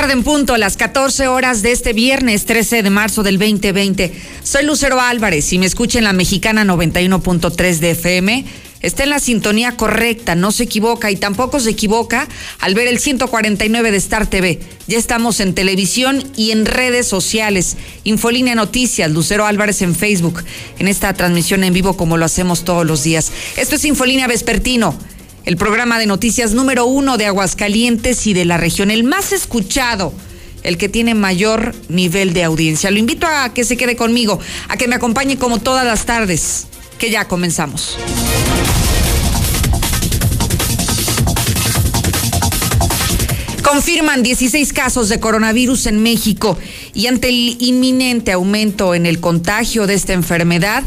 tarde en punto, a las 14 horas de este viernes 13 de marzo del 2020. Soy Lucero Álvarez y me escucha en la mexicana 91.3 de FM. Está en la sintonía correcta, no se equivoca y tampoco se equivoca al ver el 149 de Star TV. Ya estamos en televisión y en redes sociales. Infolínea Noticias, Lucero Álvarez en Facebook, en esta transmisión en vivo como lo hacemos todos los días. Esto es Infolínea Vespertino el programa de noticias número uno de Aguascalientes y de la región, el más escuchado, el que tiene mayor nivel de audiencia. Lo invito a que se quede conmigo, a que me acompañe como todas las tardes, que ya comenzamos. Confirman 16 casos de coronavirus en México y ante el inminente aumento en el contagio de esta enfermedad,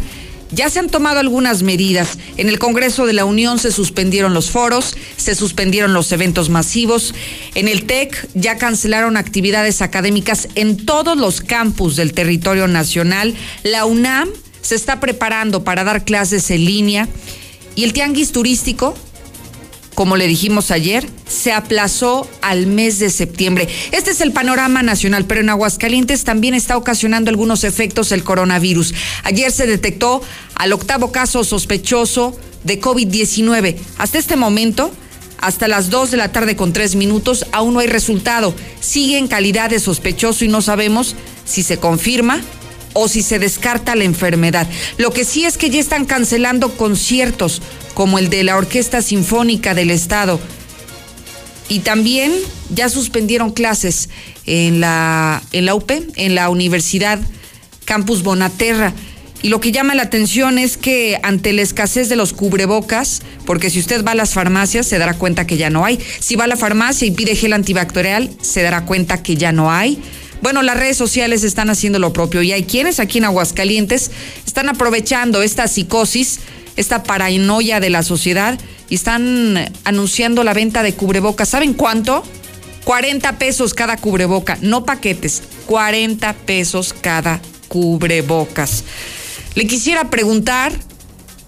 ya se han tomado algunas medidas. En el Congreso de la Unión se suspendieron los foros, se suspendieron los eventos masivos. En el TEC ya cancelaron actividades académicas en todos los campus del territorio nacional. La UNAM se está preparando para dar clases en línea. Y el tianguis turístico como le dijimos ayer, se aplazó al mes de septiembre. Este es el panorama nacional, pero en Aguascalientes también está ocasionando algunos efectos el coronavirus. Ayer se detectó al octavo caso sospechoso de COVID-19. Hasta este momento, hasta las 2 de la tarde con 3 minutos, aún no hay resultado. Sigue en calidad de sospechoso y no sabemos si se confirma o si se descarta la enfermedad. Lo que sí es que ya están cancelando conciertos como el de la Orquesta Sinfónica del Estado. Y también ya suspendieron clases en la, en la UP, en la Universidad Campus Bonaterra. Y lo que llama la atención es que ante la escasez de los cubrebocas, porque si usted va a las farmacias se dará cuenta que ya no hay. Si va a la farmacia y pide gel antibacterial, se dará cuenta que ya no hay. Bueno, las redes sociales están haciendo lo propio y hay quienes aquí en Aguascalientes están aprovechando esta psicosis esta paranoia de la sociedad y están anunciando la venta de cubrebocas. ¿Saben cuánto? 40 pesos cada cubreboca, no paquetes, 40 pesos cada cubrebocas. Le quisiera preguntar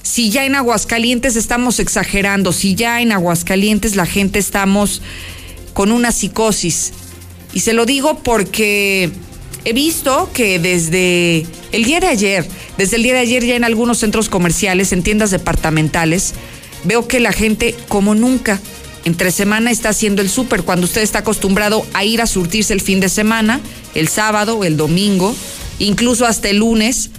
si ya en Aguascalientes estamos exagerando, si ya en Aguascalientes la gente estamos con una psicosis. Y se lo digo porque he visto que desde el día de ayer, desde el día de ayer ya en algunos centros comerciales, en tiendas departamentales, veo que la gente como nunca entre semana está haciendo el súper, cuando usted está acostumbrado a ir a surtirse el fin de semana, el sábado, el domingo, incluso hasta el lunes.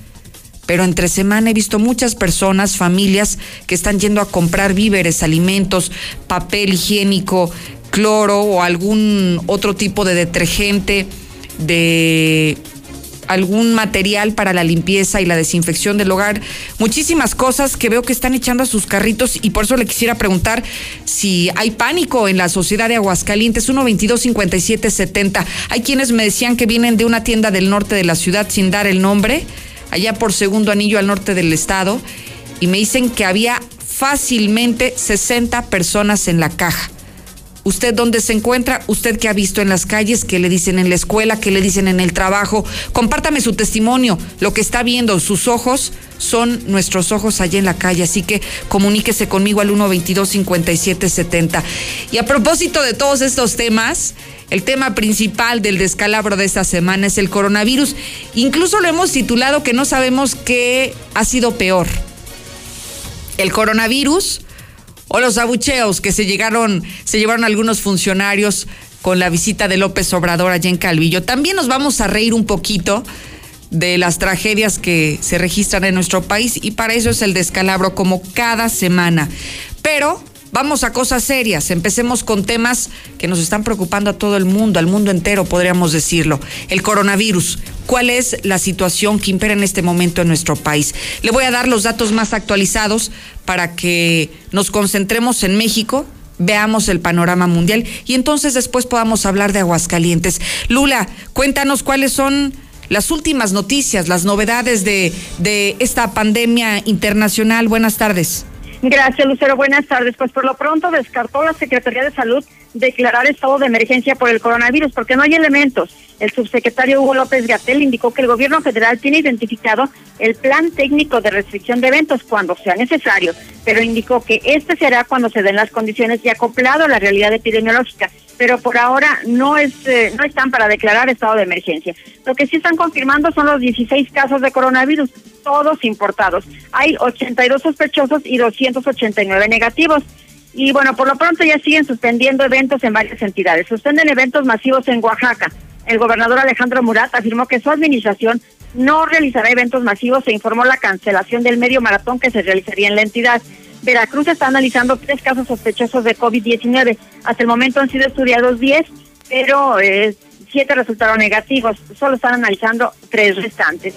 Pero entre semana he visto muchas personas, familias que están yendo a comprar víveres, alimentos, papel higiénico, cloro o algún otro tipo de detergente de algún material para la limpieza y la desinfección del hogar, muchísimas cosas que veo que están echando a sus carritos y por eso le quisiera preguntar si hay pánico en la sociedad de Aguascalientes. 122 5770. Hay quienes me decían que vienen de una tienda del norte de la ciudad sin dar el nombre, allá por segundo anillo al norte del estado y me dicen que había fácilmente 60 personas en la caja. Usted dónde se encuentra, usted qué ha visto en las calles, qué le dicen en la escuela, qué le dicen en el trabajo. Compártame su testimonio, lo que está viendo, sus ojos son nuestros ojos allá en la calle, así que comuníquese conmigo al 122 5770. Y a propósito de todos estos temas, el tema principal del descalabro de esta semana es el coronavirus. Incluso lo hemos titulado que no sabemos qué ha sido peor. El coronavirus o los abucheos que se llegaron, se llevaron algunos funcionarios con la visita de López Obrador allá en Calvillo. También nos vamos a reír un poquito de las tragedias que se registran en nuestro país y para eso es el descalabro como cada semana. Pero Vamos a cosas serias. Empecemos con temas que nos están preocupando a todo el mundo, al mundo entero, podríamos decirlo. El coronavirus. ¿Cuál es la situación que impera en este momento en nuestro país? Le voy a dar los datos más actualizados para que nos concentremos en México, veamos el panorama mundial y entonces después podamos hablar de Aguascalientes. Lula, cuéntanos cuáles son las últimas noticias, las novedades de, de esta pandemia internacional. Buenas tardes. Gracias, Lucero. Buenas tardes. Pues por lo pronto descartó la Secretaría de Salud declarar estado de emergencia por el coronavirus porque no hay elementos. El subsecretario Hugo López Gatel indicó que el gobierno federal tiene identificado el plan técnico de restricción de eventos cuando sea necesario, pero indicó que este será cuando se den las condiciones y acoplado a la realidad epidemiológica. pero por ahora no es eh, no están para declarar estado de emergencia. Lo que sí están confirmando son los 16 casos de coronavirus, todos importados. Hay 82 sospechosos y 289 negativos. Y bueno, por lo pronto ya siguen suspendiendo eventos en varias entidades. Suspenden eventos masivos en Oaxaca. El gobernador Alejandro Murat afirmó que su administración no realizará eventos masivos e informó la cancelación del medio maratón que se realizaría en la entidad. Veracruz está analizando tres casos sospechosos de COVID-19. Hasta el momento han sido estudiados 10, pero eh, siete resultaron negativos. Solo están analizando tres restantes.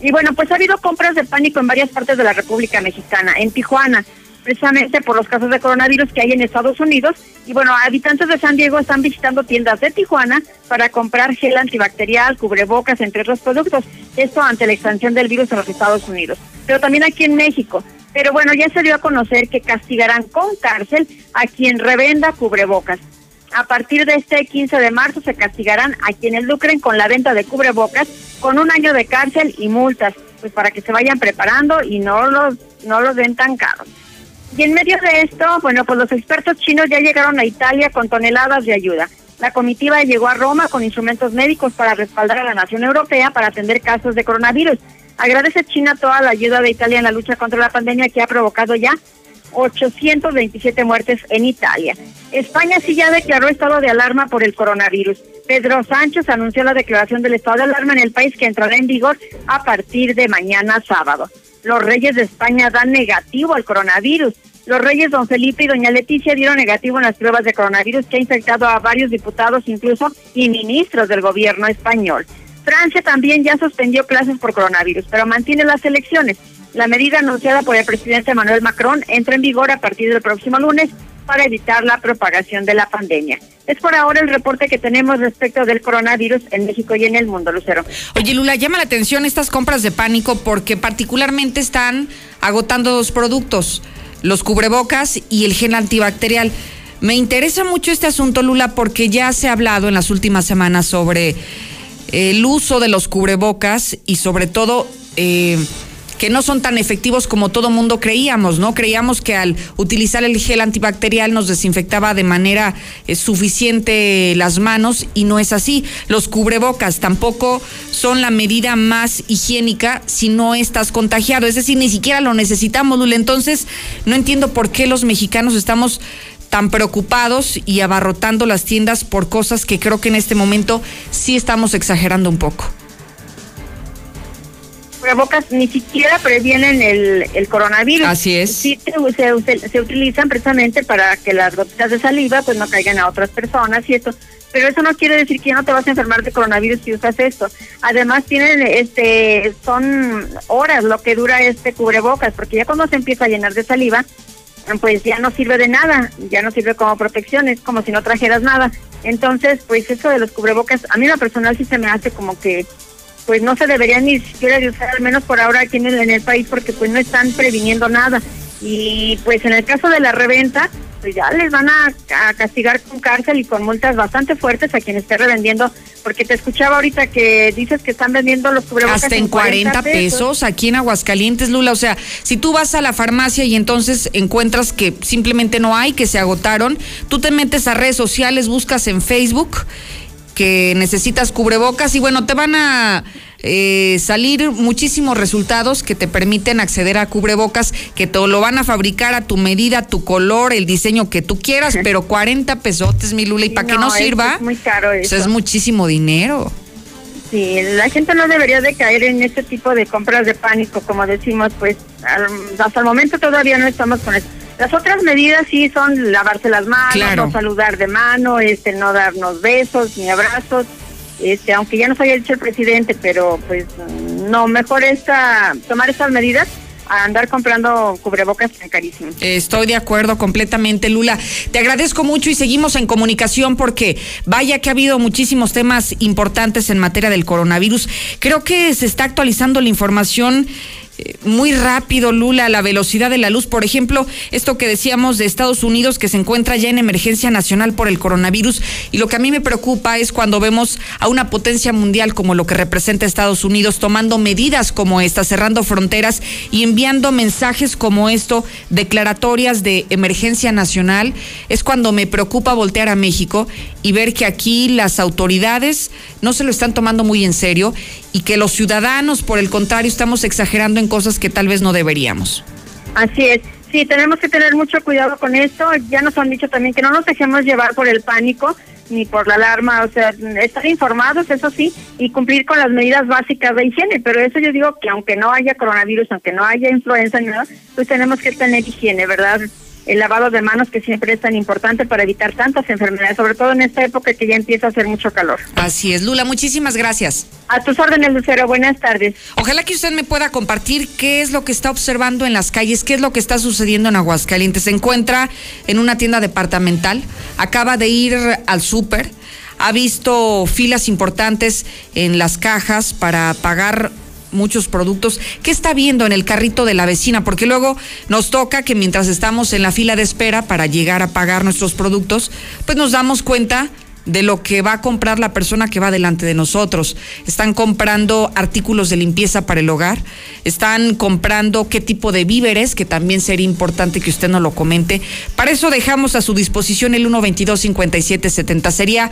Y bueno, pues ha habido compras de pánico en varias partes de la República Mexicana. En Tijuana, precisamente por los casos de coronavirus que hay en Estados Unidos. Y bueno, habitantes de San Diego están visitando tiendas de Tijuana para comprar gel antibacterial, cubrebocas, entre otros productos. Esto ante la expansión del virus en los Estados Unidos. Pero también aquí en México. Pero bueno, ya se dio a conocer que castigarán con cárcel a quien revenda cubrebocas. A partir de este 15 de marzo se castigarán a quienes lucren con la venta de cubrebocas con un año de cárcel y multas, pues para que se vayan preparando y no los no los den tan caros. Y en medio de esto, bueno, pues los expertos chinos ya llegaron a Italia con toneladas de ayuda. La comitiva llegó a Roma con instrumentos médicos para respaldar a la nación europea para atender casos de coronavirus. Agradece China toda la ayuda de Italia en la lucha contra la pandemia que ha provocado ya 827 muertes en Italia. España sí ya declaró estado de alarma por el coronavirus. Pedro Sánchez anunció la declaración del estado de alarma en el país que entrará en vigor a partir de mañana sábado. Los reyes de España dan negativo al coronavirus. Los reyes don Felipe y doña Leticia dieron negativo en las pruebas de coronavirus que ha infectado a varios diputados incluso y ministros del gobierno español. Francia también ya suspendió clases por coronavirus, pero mantiene las elecciones. La medida anunciada por el presidente Emmanuel Macron entra en vigor a partir del próximo lunes para evitar la propagación de la pandemia. Es por ahora el reporte que tenemos respecto del coronavirus en México y en el mundo, Lucero. Oye, Lula, llama la atención estas compras de pánico porque particularmente están agotando dos productos, los cubrebocas y el gel antibacterial. Me interesa mucho este asunto, Lula, porque ya se ha hablado en las últimas semanas sobre el uso de los cubrebocas y sobre todo eh, que no son tan efectivos como todo mundo creíamos, ¿no? Creíamos que al utilizar el gel antibacterial nos desinfectaba de manera eh, suficiente las manos y no es así. Los cubrebocas tampoco son la medida más higiénica si no estás contagiado, es decir, ni siquiera lo necesitamos, Lula. Entonces, no entiendo por qué los mexicanos estamos tan preocupados y abarrotando las tiendas por cosas que creo que en este momento sí estamos exagerando un poco. Cubrebocas ni siquiera previenen el, coronavirus. Así es. Sí se, se, utilizan precisamente para que las gotitas de saliva pues no caigan a otras personas y esto. Pero eso no quiere decir que no te vas a enfermar de coronavirus si usas esto. Además tienen este son horas lo que dura este cubrebocas, porque ya cuando se empieza a llenar de saliva, pues ya no sirve de nada, ya no sirve como protección, es como si no trajeras nada. Entonces, pues eso de los cubrebocas, a mí la personal sí se me hace como que pues no se deberían ni siquiera de usar, al menos por ahora aquí en el, en el país, porque pues no están previniendo nada. Y pues en el caso de la reventa, pues ya les van a, castigar con cárcel y con multas bastante fuertes a quien esté revendiendo, porque te escuchaba ahorita que dices que están vendiendo los cubrebocas hasta en 40, pesos. aquí en Aguascalientes, Lula, o sea, si tú vas a la farmacia y entonces encuentras que simplemente no hay, que se agotaron, tú te metes a redes sociales, buscas en Facebook que necesitas cubrebocas y bueno, te van a eh, salir muchísimos resultados que te permiten acceder a cubrebocas que te lo van a fabricar a tu medida, tu color, el diseño que tú quieras, pero 40 pesotes, mi Lula, y para que no sirva, es muy caro pues es muchísimo dinero. Sí, la gente no debería de caer en este tipo de compras de pánico, como decimos, pues hasta el momento todavía no estamos con eso. Las otras medidas sí son lavarse las manos, no saludar de mano, este, no darnos besos ni abrazos, este, aunque ya nos haya dicho el presidente, pero pues no, mejor esta, tomar estas medidas a andar comprando cubrebocas tan carísimos. Estoy de acuerdo completamente, Lula. Te agradezco mucho y seguimos en comunicación porque vaya que ha habido muchísimos temas importantes en materia del coronavirus. Creo que se está actualizando la información muy rápido, Lula, la velocidad de la luz. Por ejemplo, esto que decíamos de Estados Unidos, que se encuentra ya en emergencia nacional por el coronavirus. Y lo que a mí me preocupa es cuando vemos a una potencia mundial como lo que representa Estados Unidos tomando medidas como esta, cerrando fronteras y enviando mensajes como esto, declaratorias de emergencia nacional. Es cuando me preocupa voltear a México y ver que aquí las autoridades no se lo están tomando muy en serio y que los ciudadanos, por el contrario, estamos exagerando en cosas que tal vez no deberíamos. Así es. Sí, tenemos que tener mucho cuidado con esto. Ya nos han dicho también que no nos dejemos llevar por el pánico ni por la alarma, o sea, estar informados, eso sí, y cumplir con las medidas básicas de higiene, pero eso yo digo que aunque no haya coronavirus, aunque no haya influenza nada, pues tenemos que tener higiene, ¿verdad? El lavado de manos que siempre es tan importante para evitar tantas enfermedades, sobre todo en esta época que ya empieza a hacer mucho calor. Así es, Lula, muchísimas gracias. A tus órdenes, Lucero, buenas tardes. Ojalá que usted me pueda compartir qué es lo que está observando en las calles, qué es lo que está sucediendo en Aguascalientes. Se encuentra en una tienda departamental, acaba de ir al súper, ha visto filas importantes en las cajas para pagar muchos productos. ¿Qué está viendo en el carrito de la vecina? Porque luego nos toca que mientras estamos en la fila de espera para llegar a pagar nuestros productos, pues nos damos cuenta de lo que va a comprar la persona que va delante de nosotros. Están comprando artículos de limpieza para el hogar, están comprando qué tipo de víveres, que también sería importante que usted nos lo comente. Para eso dejamos a su disposición el 122-5770. Sería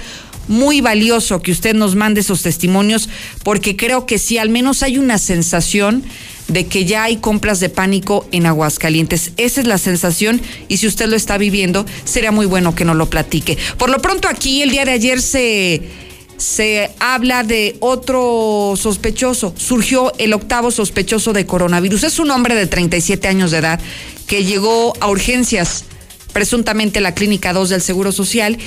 muy valioso que usted nos mande esos testimonios porque creo que sí, al menos hay una sensación de que ya hay compras de pánico en Aguascalientes. Esa es la sensación y si usted lo está viviendo, sería muy bueno que nos lo platique. Por lo pronto aquí, el día de ayer se, se habla de otro sospechoso. Surgió el octavo sospechoso de coronavirus. Es un hombre de 37 años de edad que llegó a urgencias presuntamente a la clínica 2 del Seguro Social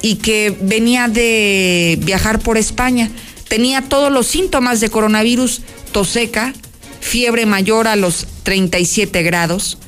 y que venía de viajar por España. Tenía todos los síntomas de coronavirus, tos seca, fiebre mayor a los 37 grados,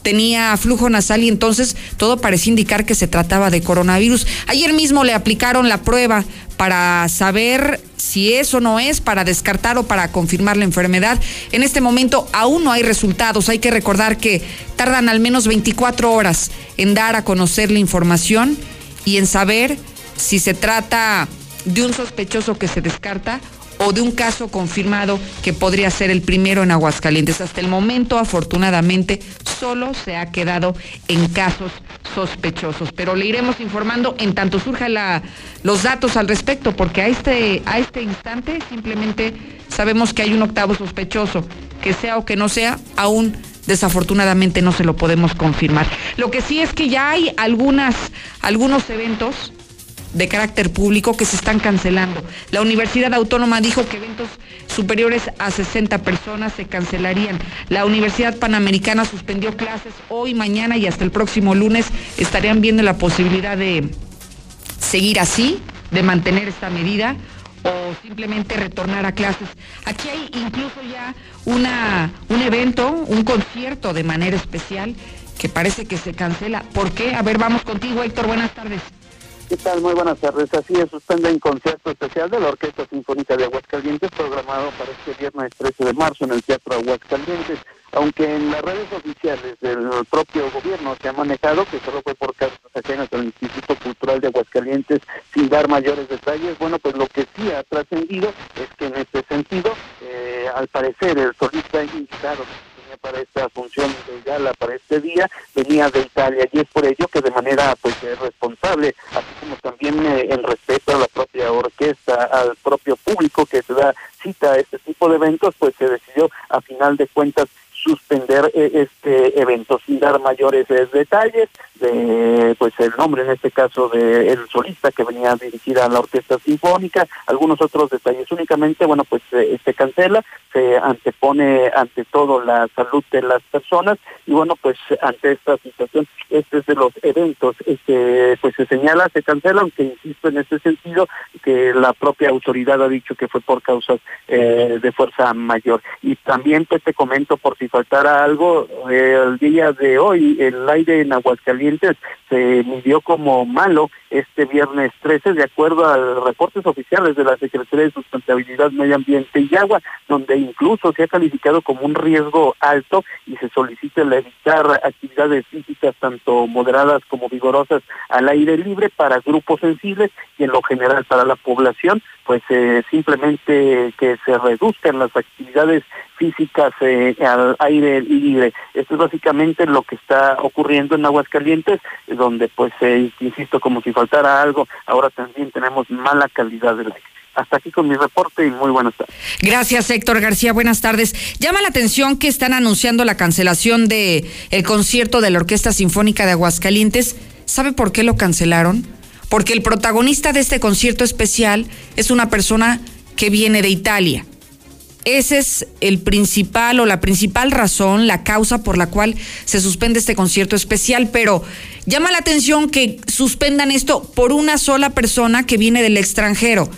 tenía flujo nasal y entonces todo parecía indicar que se trataba de coronavirus. Ayer mismo le aplicaron la prueba para saber si eso no es, para descartar o para confirmar la enfermedad. En este momento aún no hay resultados. Hay que recordar que tardan al menos 24 horas en dar a conocer la información y en saber si se trata de un sospechoso que se descarta o de un caso confirmado que podría ser el primero en Aguascalientes. Hasta el momento, afortunadamente, solo se ha quedado en casos sospechosos, pero le iremos informando en tanto surja la, los datos al respecto, porque a este, a este instante simplemente sabemos que hay un octavo sospechoso, que sea o que no sea, aún desafortunadamente no se lo podemos confirmar. Lo que sí es que ya hay algunas, algunos eventos de carácter público que se están cancelando. La Universidad Autónoma dijo que eventos superiores a 60 personas se cancelarían. La Universidad Panamericana suspendió clases hoy, mañana y hasta el próximo lunes. Estarían viendo la posibilidad de seguir así, de mantener esta medida o simplemente retornar a clases. Aquí hay incluso ya una, un evento, un concierto de manera especial que parece que se cancela. ¿Por qué? A ver, vamos contigo, Héctor. Buenas tardes. ¿Qué tal? Muy buenas tardes. Así es, suspende un concierto especial de la Orquesta Sinfónica de Aguascalientes programado para este viernes 13 de marzo en el Teatro Aguascalientes, aunque en las redes oficiales del propio gobierno se ha manejado que solo fue por casos ajenas al Instituto Cultural de Aguascalientes sin dar mayores detalles. Bueno, pues lo que sí ha trascendido es que en este sentido, eh, al parecer, el solista invitado para esta función gala para este día venía de Italia y es por ello que de manera pues responsable así como también eh, en respeto a la propia orquesta al propio público que se da cita a este tipo de eventos pues se decidió a final de cuentas suspender eh, este evento sin dar mayores detalles de pues el nombre en este caso de el solista que venía dirigida a la orquesta sinfónica algunos otros detalles. Únicamente bueno pues se cancela se antepone ante todo la salud de las personas y bueno pues ante esta situación este es de los eventos este pues se señala se cancela aunque insisto en este sentido que la propia autoridad ha dicho que fue por causas eh, de fuerza mayor. Y también pues te comento por si faltara algo el día de hoy el aire en Aguascalientes se midió como malo este viernes 13, de acuerdo a reportes oficiales de la Secretaría de Sustentabilidad, Medio Ambiente y Agua, donde incluso se ha calificado como un riesgo alto y se solicita evitar actividades físicas tanto moderadas como vigorosas al aire libre para grupos sensibles y en lo general para la población, pues eh, simplemente que se reduzcan las actividades físicas eh, al libre. Esto es básicamente lo que está ocurriendo en Aguascalientes, donde pues, eh, insisto, como si faltara algo, ahora también tenemos mala calidad del aire. Hasta aquí con mi reporte y muy buenas tardes. Gracias, Héctor García. Buenas tardes. Llama la atención que están anunciando la cancelación de el concierto de la Orquesta Sinfónica de Aguascalientes. ¿Sabe por qué lo cancelaron? Porque el protagonista de este concierto especial es una persona que viene de Italia. Ese es el principal o la principal razón, la causa por la cual se suspende este concierto especial, pero llama la atención que suspendan esto por una sola persona que viene del extranjero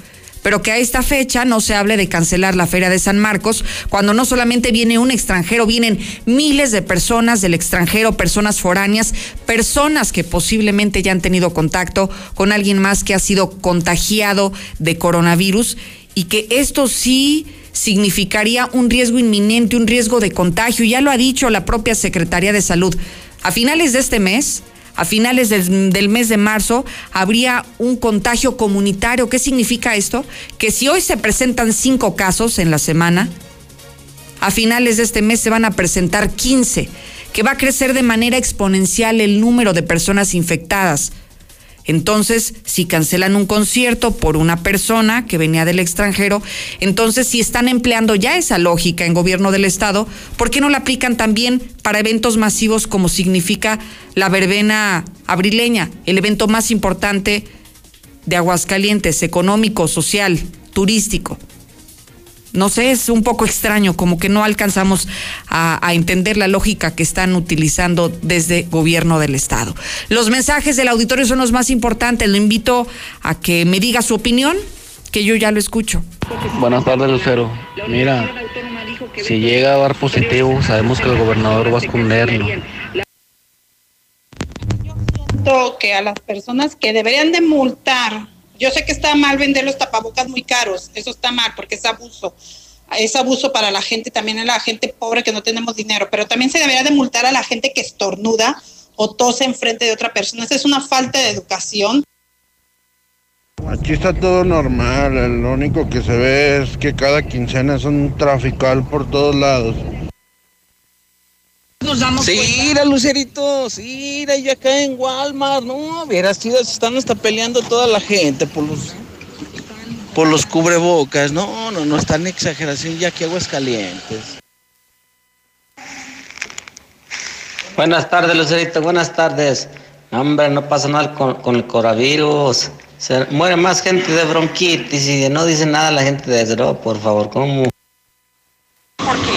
pero que a esta fecha no se hable de cancelar la Feria de San Marcos, cuando no solamente viene un extranjero, vienen miles de personas del extranjero, personas foráneas, personas que posiblemente ya han tenido contacto con alguien más que ha sido contagiado de coronavirus y que esto sí significaría un riesgo inminente, un riesgo de contagio. Ya lo ha dicho la propia Secretaría de Salud. A finales de este mes, a finales del, mes de marzo, habría un contagio comunitario. ¿Qué significa esto? Que si hoy se presentan cinco casos en la semana, a finales de este mes se van a presentar 15, que va a crecer de manera exponencial el número de personas infectadas. Entonces, si cancelan un concierto por una persona que venía del extranjero, entonces si están empleando ya esa lógica en gobierno del Estado, ¿por qué no la aplican también para eventos masivos como significa la verbena abrileña, el evento más importante de Aguascalientes, económico, social, turístico? No sé, es un poco extraño, como que no alcanzamos a, entender la lógica que están utilizando desde gobierno del Estado. Los mensajes del auditorio son los más importantes. Lo invito a que me diga su opinión, que yo ya lo escucho. Buenas tardes, Lucero. Mira, si llega a dar positivo, sabemos que el gobernador va a esconderlo. que a las personas que deberían de multar yo sé que está mal vender los tapabocas muy caros, eso está mal porque es abuso. Es abuso para la gente, también a la gente pobre que no tenemos dinero, pero también se debería de multar a la gente que estornuda o tose enfrente de otra persona. Esa es una falta de educación. Aquí está todo normal, lo único que se ve es que cada quincena es un trafical por todos lados. Sí, la Lucerito, sí, y acá en Walmart, no, verás, se están hasta peleando toda la gente por los por los cubrebocas, no, no, no están exageración ya que aguas calientes. Buenas tardes, Lucerito, buenas tardes. Hombre, no pasa nada con, con el coronavirus. Se muere más gente de bronquitis y no dice nada la gente de eso, por favor, ¿cómo?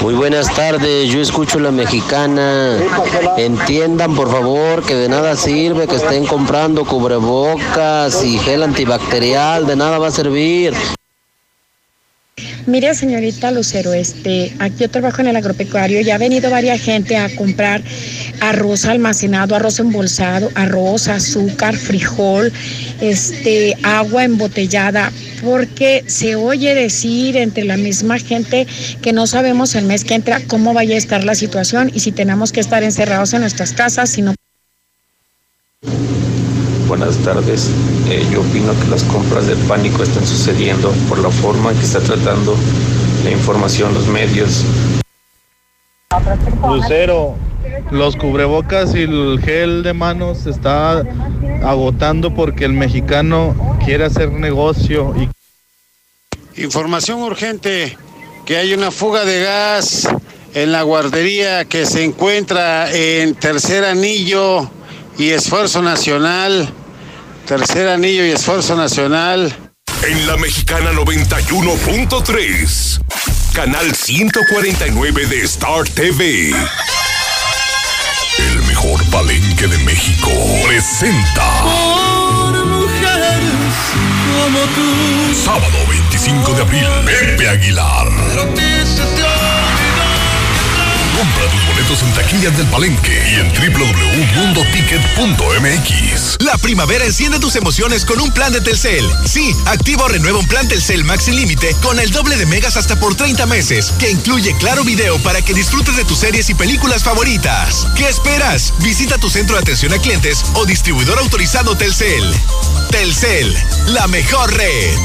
Muy buenas tardes, yo escucho la mexicana. Entiendan por favor que de nada sirve que estén comprando cubrebocas y gel antibacterial, de nada va a servir. Mire, señorita Lucero, este, aquí yo trabajo en el agropecuario y ha venido varias gente a comprar arroz almacenado, arroz embolsado, arroz, azúcar, frijol, este, agua embotellada, porque se oye decir entre la misma gente que no sabemos el mes que entra cómo vaya a estar la situación y si tenemos que estar encerrados en nuestras casas, si no buenas tardes. Eh, yo opino que las compras del pánico están sucediendo por la forma en que está tratando la información los medios. Lucero, los cubrebocas y el gel de manos se está agotando porque el mexicano quiere hacer negocio. Y... Información urgente, que hay una fuga de gas en la guardería que se encuentra en Tercer Anillo y Esfuerzo Nacional. Tercer anillo y esfuerzo nacional. En la mexicana 91.3, canal 149 de Star TV. El mejor palenque de México presenta. Por mujeres como tú. Sábado 25 de abril, Pepe Aguilar. Compra tus boletos en taquillas del Palenque y en www.mundoticket.mx. La primavera enciende tus emociones con un plan de Telcel. Sí, activa o renueva un plan Telcel Max sin límite con el doble de megas hasta por 30 meses, que incluye claro video para que disfrutes de tus series y películas favoritas. ¿Qué esperas? Visita tu centro de atención a clientes o distribuidor autorizado Telcel. Telcel, la mejor red.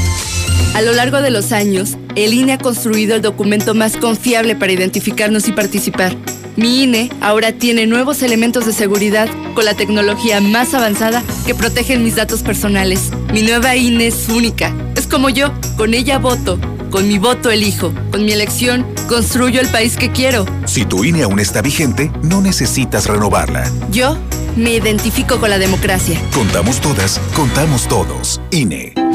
A lo largo de los años, el INE ha construido el documento más confiable para identificarnos y participar. Mi INE ahora tiene nuevos elementos de seguridad con la tecnología más avanzada que protegen mis datos personales. Mi nueva INE es única. Es como yo, con ella voto. Con mi voto elijo. Con mi elección construyo el país que quiero. Si tu INE aún está vigente, no necesitas renovarla. Yo me identifico con la democracia. Contamos todas, contamos todos. INE.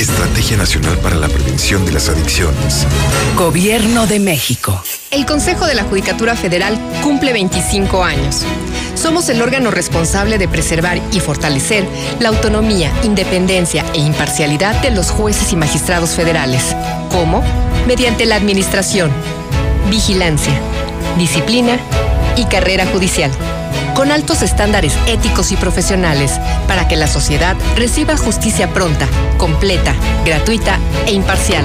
Estrategia Nacional para la Prevención de las Adicciones. Gobierno de México. El Consejo de la Judicatura Federal cumple 25 años. Somos el órgano responsable de preservar y fortalecer la autonomía, independencia e imparcialidad de los jueces y magistrados federales. ¿Cómo? Mediante la administración, vigilancia, disciplina y carrera judicial con altos estándares éticos y profesionales para que la sociedad reciba justicia pronta, completa, gratuita e imparcial.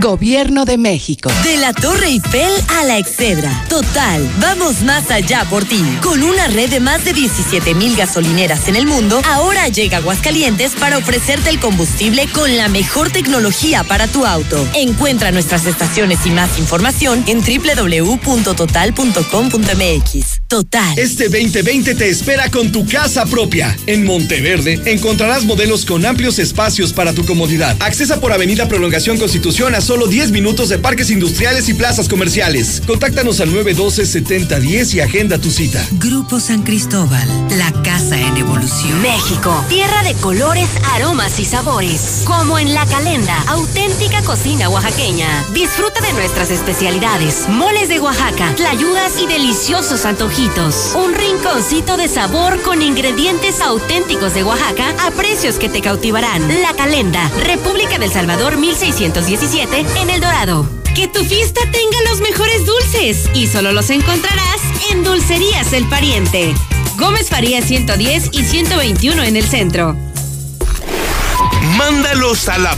Gobierno de México. De la Torre Eiffel a la Excedra. Total, vamos más allá por ti. Con una red de más de 17 mil gasolineras en el mundo, ahora llega Aguascalientes para ofrecerte el combustible con la mejor tecnología para tu auto. Encuentra nuestras estaciones y más información en www.total.com.mx. Total. Este 2020 te espera con tu casa propia. En Monteverde encontrarás modelos con amplios espacios para tu comodidad. Accesa por Avenida Prolongación Constitución a solo 10 minutos de parques industriales y plazas comerciales. Contáctanos al 912-7010 y agenda tu cita. Grupo San Cristóbal, la casa en evolución. México, tierra de colores, aromas y sabores. Como en La Calenda, auténtica cocina oaxaqueña. Disfruta de nuestras especialidades, moles de Oaxaca, tlayudas y deliciosos antojitos. Un rinconcito de sabor con ingredientes auténticos de Oaxaca a precios que te cautivarán. La Calenda, República del Salvador 1617 en El Dorado. Que tu fiesta tenga los mejores dulces y solo los encontrarás en Dulcerías El Pariente. Gómez Faría 110 y 121 en el centro. Mándalos a la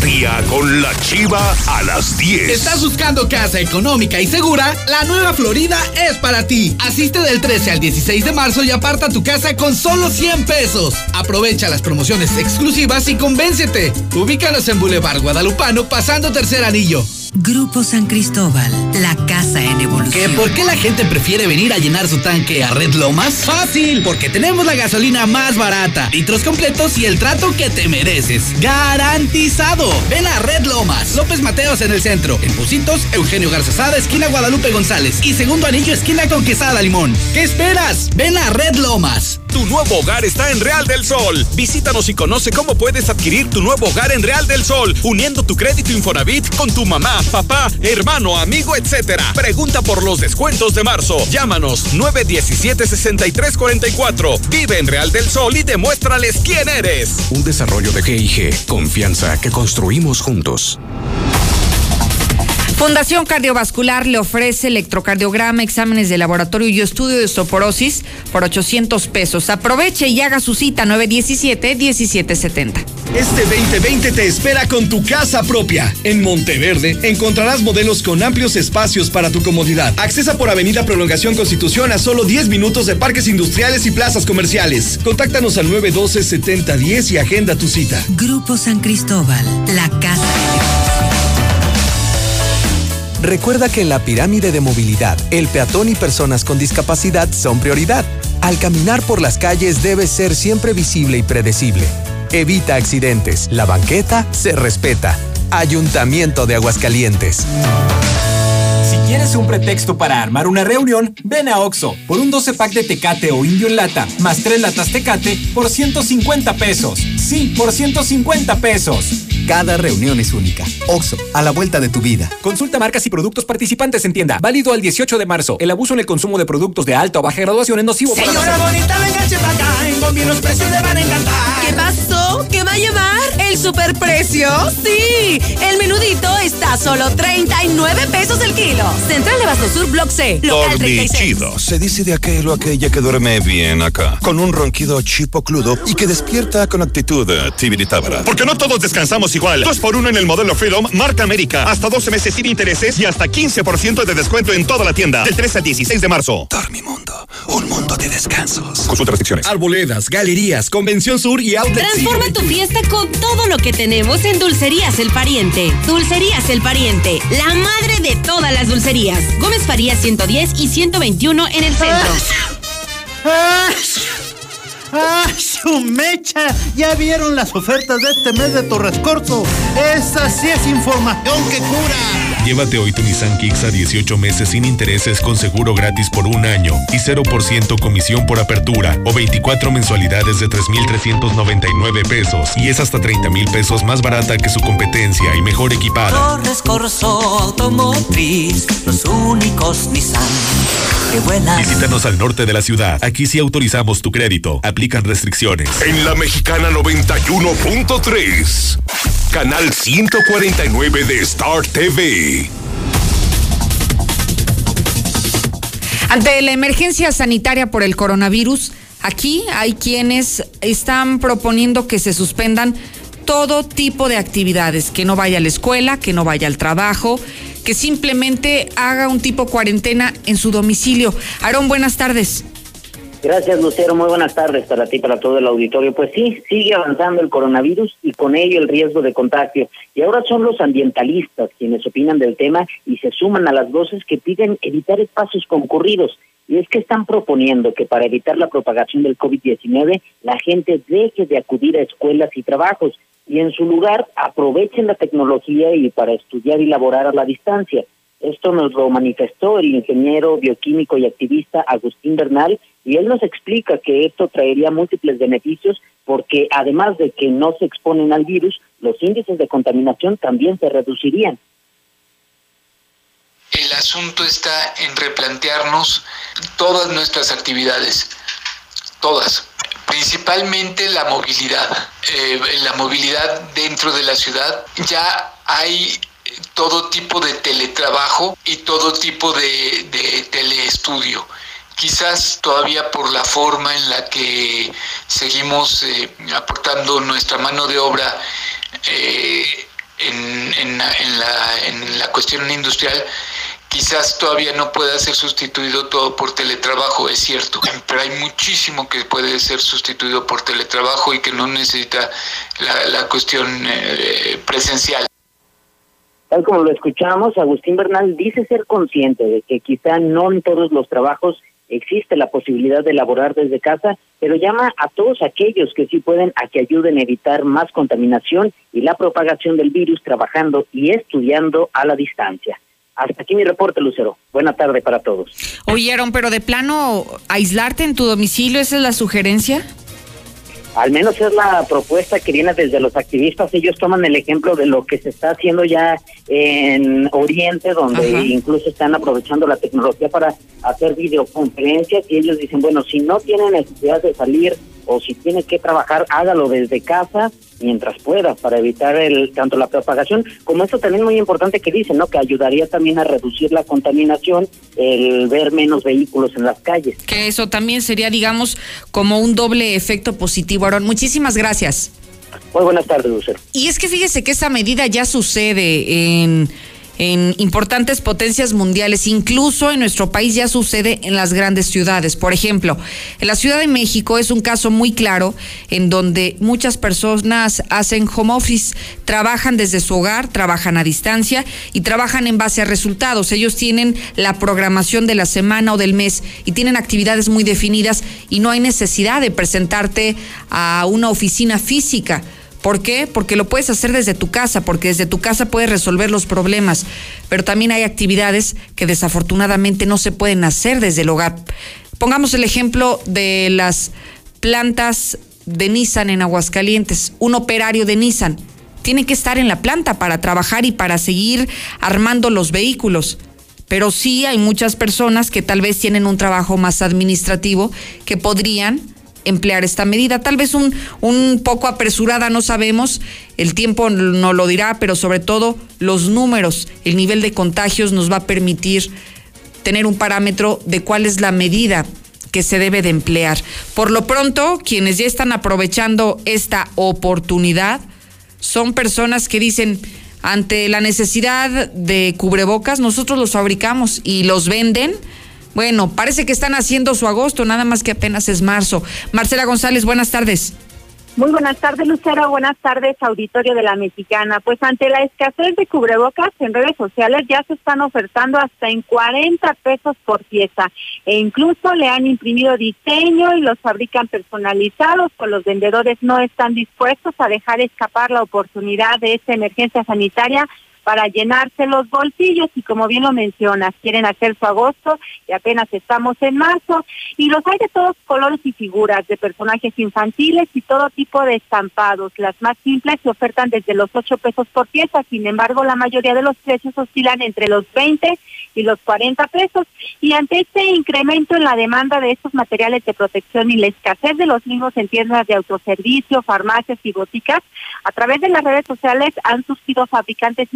bestia con la chiva a las 10. ¿Estás buscando casa económica y segura? La nueva Florida es para ti. Asiste del 13 al 16 de marzo y aparta tu casa con solo 100 pesos. Aprovecha las promociones exclusivas y convéncete. Ubícanos en Boulevard Guadalupano pasando tercer anillo. Grupo San Cristóbal, la casa en evolución. ¿Qué? ¿Por qué la gente prefiere venir a llenar su tanque a Red Lomas? Fácil, porque tenemos la gasolina más barata, litros completos y el trato que te mereces. ¡Garantizado! Ven a Red Lomas, López Mateos en el centro, en Pusitos, Eugenio Garzazada, esquina Guadalupe González y segundo anillo, esquina con Quesada Limón. ¿Qué esperas? Ven a Red Lomas. Tu nuevo hogar está en Real del Sol. Visítanos y conoce cómo puedes adquirir tu nuevo hogar en Real del Sol, uniendo tu crédito Infonavit con tu mamá, papá, hermano, amigo, etc. Pregunta por los descuentos de marzo. Llámanos 917-6344. Vive en Real del Sol y demuéstrales quién eres. Un desarrollo de GIG. Confianza que construimos juntos. Fundación Cardiovascular le ofrece electrocardiograma, exámenes de laboratorio y estudio de osteoporosis por 800 pesos. Aproveche y haga su cita 917-1770. Este 2020 te espera con tu casa propia. En Monteverde encontrarás modelos con amplios espacios para tu comodidad. Accesa por Avenida Prolongación Constitución a solo 10 minutos de parques industriales y plazas comerciales. Contáctanos al 912-7010 y agenda tu cita. Grupo San Cristóbal, la casa Recuerda que en la pirámide de movilidad, el peatón y personas con discapacidad son prioridad. Al caminar por las calles debe ser siempre visible y predecible. Evita accidentes. La banqueta se respeta. Ayuntamiento de Aguascalientes. Si quieres un pretexto para armar una reunión, ven a Oxo por un 12 pack de Tecate o Indio en lata, más 3 latas Tecate por 150 pesos. Sí, por 150 pesos. Cada reunión es única. Oxo, a la vuelta de tu vida. Consulta marcas y productos participantes en tienda. Válido al 18 de marzo. El abuso en el consumo de productos de alta o baja graduación es nocivo Señora para la bonita, venga para acá. En Gombi los precios le van a encantar. ¿Qué pasó? ¿Qué va a llevar? ¿El superprecio? Sí. El menudito está a solo 39 pesos el kilo. Central de Basto Sur, Block C. Local 36. Dormichido. Se dice de aquel o aquella que duerme bien acá. Con un ronquido chipocludo y que despierta con actitud eh, tibiritábara. Porque no todos descansamos igual. Dos por uno en el modelo Freedom, marca América. Hasta 12 meses sin intereses y hasta 15% de descuento en toda la tienda. Del 3 al 16 de marzo. Dormimundo, un mundo de descansos. Consulta restricciones. Arboledas, galerías, Convención Sur y Outlet Transforma tu fiesta con todo lo que tenemos en Dulcerías El Pariente. Dulcerías El Pariente, la madre de todas las dulcerías. Gómez Farías 110 y 121 en el centro. ¡Ah! ¡Ah, su mecha! ¿Ya vieron las ofertas de este mes de Torres Corso? Esa sí es información que cura. Llévate hoy tu Nissan Kicks a 18 meses sin intereses con seguro gratis por un año y 0% comisión por apertura o 24 mensualidades de 3,399 pesos y es hasta 30 mil pesos más barata que su competencia y mejor equipada. Torres Corso Automotriz, los únicos Nissan que vuelan. Visítanos al norte de la ciudad. Aquí sí autorizamos tu crédito. Aplican restricciones. En la Mexicana 91.3, canal 149 de Star TV. Ante la emergencia sanitaria por el coronavirus, aquí hay quienes están proponiendo que se suspendan todo tipo de actividades, que no vaya a la escuela, que no vaya al trabajo, que simplemente haga un tipo cuarentena en su domicilio. Aarón, buenas tardes. Gracias, Lucero. Muy buenas tardes para ti, para todo el auditorio. Pues sí, sigue avanzando el coronavirus y con ello el riesgo de contagio. Y ahora son los ambientalistas quienes opinan del tema y se suman a las voces que piden evitar espacios concurridos. Y es que están proponiendo que para evitar la propagación del COVID-19, la gente deje de acudir a escuelas y trabajos y en su lugar aprovechen la tecnología y para estudiar y laborar a la distancia. Esto nos lo manifestó el ingeniero bioquímico y activista Agustín Bernal y él nos explica que esto traería múltiples beneficios porque además de que no se exponen al virus, los índices de contaminación también se reducirían. El asunto está en replantearnos todas nuestras actividades, todas, principalmente la movilidad. Eh, la movilidad dentro de la ciudad ya hay todo tipo de teletrabajo y todo tipo de, teleestudio quizás todavía por la forma en la que seguimos eh, aportando nuestra mano de obra eh, en, en, la, en, la, cuestión industrial, quizás todavía no pueda ser sustituido todo por teletrabajo, es cierto, pero hay muchísimo que puede ser sustituido por teletrabajo y que no necesita la, la cuestión eh, presencial. Tal como lo escuchamos, Agustín Bernal dice ser consciente de que quizá no en todos los trabajos existe la posibilidad de elaborar desde casa, pero llama a todos aquellos que sí pueden a que ayuden a evitar más contaminación y la propagación del virus trabajando y estudiando a la distancia. Hasta aquí mi reporte, Lucero. Buena tarde para todos. Oyeron, pero de plano, aislarte en tu domicilio, ¿esa es la sugerencia? Al menos es la propuesta que viene desde los activistas. Ellos toman el ejemplo de lo que se está haciendo ya en Oriente, donde incluso están aprovechando la tecnología para hacer videoconferencias y ellos dicen, bueno, si no tiene necesidad de salir o si tiene que trabajar, hágalo desde casa mientras pueda para evitar el tanto la propagación como esto también muy importante que dicen no que ayudaría también a reducir la contaminación el ver menos vehículos en las calles. Que eso también sería digamos como un doble efecto positivo. Aaron muchísimas gracias. Muy buenas tardes Lucero. Y es que fíjese que esa medida ya sucede en en importantes potencias mundiales, incluso en nuestro país ya sucede en las grandes ciudades. Por ejemplo, en la Ciudad de México es un caso muy claro en donde muchas personas hacen home office, trabajan desde su hogar, trabajan a distancia y trabajan en base a resultados. Ellos tienen la programación de la semana o del mes y tienen actividades muy definidas y no hay necesidad de presentarte a una oficina física ¿Por qué? Porque lo puedes hacer desde tu casa, porque desde tu casa puedes resolver los problemas, pero también hay actividades que desafortunadamente no se pueden hacer desde el hogar. Pongamos el ejemplo de las plantas de Nissan en Aguascalientes. Un operario de Nissan tiene que estar en la planta para trabajar y para seguir armando los vehículos. Pero sí hay muchas personas que tal vez tienen un trabajo más administrativo que podrían emplear esta medida. Tal vez un, un poco apresurada, no sabemos, el tiempo no lo dirá, pero sobre todo los números, el nivel de contagios nos va a permitir tener un parámetro de cuál es la medida que se debe de emplear. Por lo pronto, quienes ya están aprovechando esta oportunidad son personas que dicen, ante la necesidad de cubrebocas, nosotros los fabricamos y los venden bueno, parece que están haciendo su agosto, nada más que apenas es marzo. Marcela González, buenas tardes. Muy buenas tardes, Lucero. Buenas tardes, auditorio de la Mexicana. Pues ante la escasez de cubrebocas en redes sociales ya se están ofertando hasta en 40 pesos por pieza e incluso le han imprimido diseño y los fabrican personalizados, pues los vendedores no están dispuestos a dejar escapar la oportunidad de esta emergencia sanitaria para llenarse los bolsillos y como bien lo mencionas, quieren hacer su agosto y apenas estamos en marzo y los hay de todos colores y figuras, de personajes infantiles y todo tipo de estampados. Las más simples se ofertan desde los 8 pesos por pieza, sin embargo la mayoría de los precios oscilan entre los 20 y los 40 pesos y ante este incremento en la demanda de estos materiales de protección y la escasez de los mismos en tiendas de autoservicio, farmacias y boticas, a través de las redes sociales han surgido fabricantes